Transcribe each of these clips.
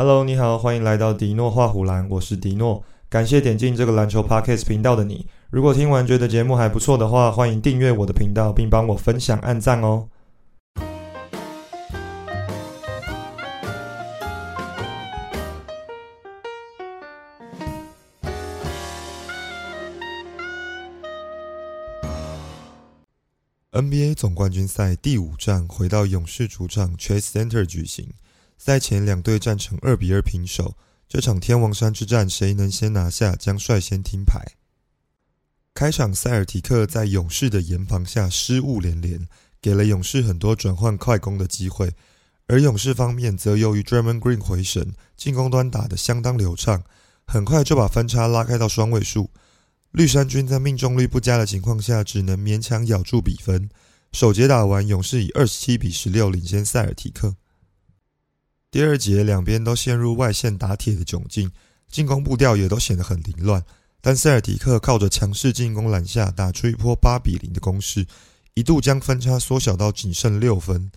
Hello，你好，欢迎来到迪诺画虎栏，我是迪诺。感谢点进这个篮球 Podcast 频道的你。如果听完觉得节目还不错的话，欢迎订阅我的频道，并帮我分享、按赞哦。NBA 总冠军赛第五战回到勇士主场 Chase Center 举行。赛前两队战成二比二平手。这场天王山之战，谁能先拿下，将率先听牌。开场，塞尔提克在勇士的严防下失误连连，给了勇士很多转换快攻的机会。而勇士方面则由于 d r a m o n Green 回神，进攻端打得相当流畅，很快就把分差拉开到双位数。绿衫军在命中率不佳的情况下，只能勉强咬住比分。首节打完，勇士以二十七比十六领先塞尔提克。第二节两边都陷入外线打铁的窘境，进攻步调也都显得很凌乱。但塞尔提克靠着强势进攻篮下，打出一波八比零的攻势，一度将分差缩小到仅剩六分。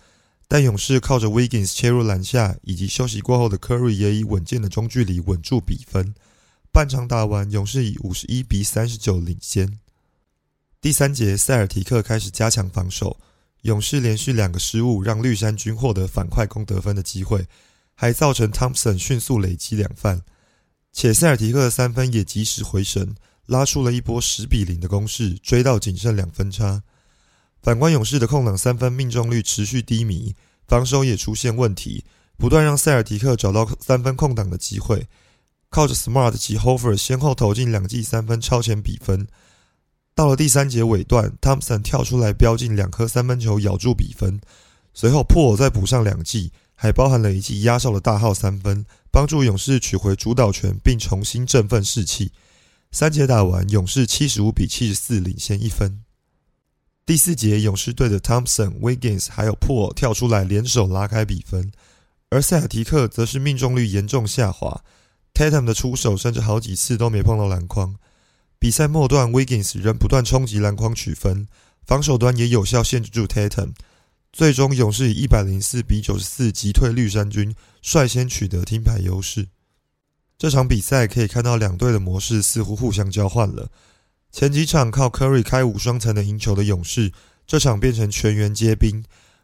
但勇士靠着 Wiggins 切入篮下，以及休息过后的 Curry 也以稳健的中距离稳住比分。半场打完，勇士以五十一比三十九领先。第三节，塞尔提克开始加强防守，勇士连续两个失误让绿衫军获得反快攻得分的机会，还造成 Thompson 迅速累积两犯。且塞尔提克的三分也及时回神，拉出了一波十比零的攻势，追到仅剩两分差。反观勇士的空档三分命中率持续低迷，防守也出现问题，不断让塞尔提克找到三分空档的机会。靠着 Smart 及 Hofer 先后投进两记三分，超前比分。到了第三节尾段，Thompson 跳出来飙进两颗三分球，咬住比分。随后破再补上两记，还包含了一记压哨的大号三分，帮助勇士取回主导权，并重新振奋士气。三节打完，勇士七十五比七十四领先一分。第四节，勇士队的 Thompson、Wiggins 还有破跳出来联手拉开比分，而塞尔提克则是命中率严重下滑。Tatum 的出手甚至好几次都没碰到篮筐。比赛末段，Wiggins 仍不断冲击篮筐取分，防守端也有效限制住 Tatum。最终，勇士以一百零四比九十四击退绿衫军，率先取得听牌优势。这场比赛可以看到两队的模式似乎互相交换了。前几场靠 Curry 开五双才能赢球的勇士，这场变成全员皆兵。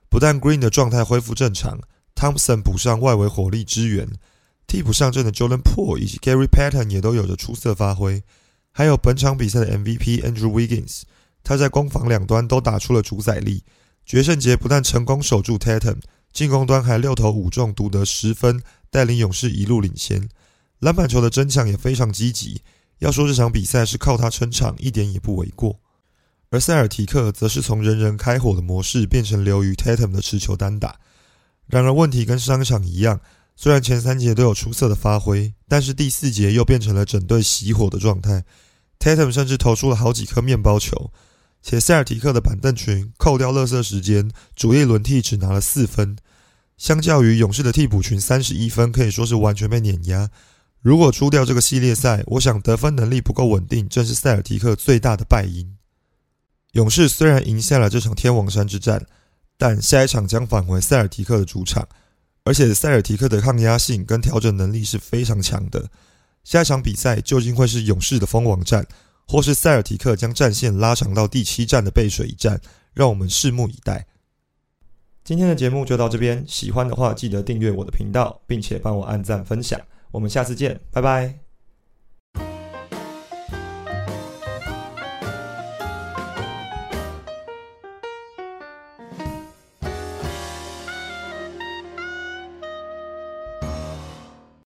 不但 Green 的状态恢复正常，Thompson 补上外围火力支援。替补上阵的 Jordan Poole 以及 Gary Payton 也都有着出色发挥，还有本场比赛的 MVP Andrew Wiggins，他在攻防两端都打出了主宰力。决胜节不但成功守住 Tatum，进攻端还六投五中，独得十分，带领勇士一路领先。篮板球的争抢也非常积极，要说这场比赛是靠他撑场，一点也不为过。而塞尔提克则是从人人开火的模式变成流于 Tatum 的持球单打。然而问题跟上一场一样。虽然前三节都有出色的发挥，但是第四节又变成了整队熄火的状态。Tatum 甚至投出了好几颗面包球，且塞尔提克的板凳群扣掉乐色时间，主力轮替只拿了四分，相较于勇士的替补群三十一分，可以说是完全被碾压。如果输掉这个系列赛，我想得分能力不够稳定，正是塞尔提克最大的败因。勇士虽然赢下了这场天王山之战，但下一场将返回塞尔提克的主场。而且塞尔提克的抗压性跟调整能力是非常强的。下一场比赛究竟会是勇士的封王战，或是塞尔提克将战线拉长到第七战的背水一战？让我们拭目以待。今天的节目就到这边，喜欢的话记得订阅我的频道，并且帮我按赞分享。我们下次见，拜拜。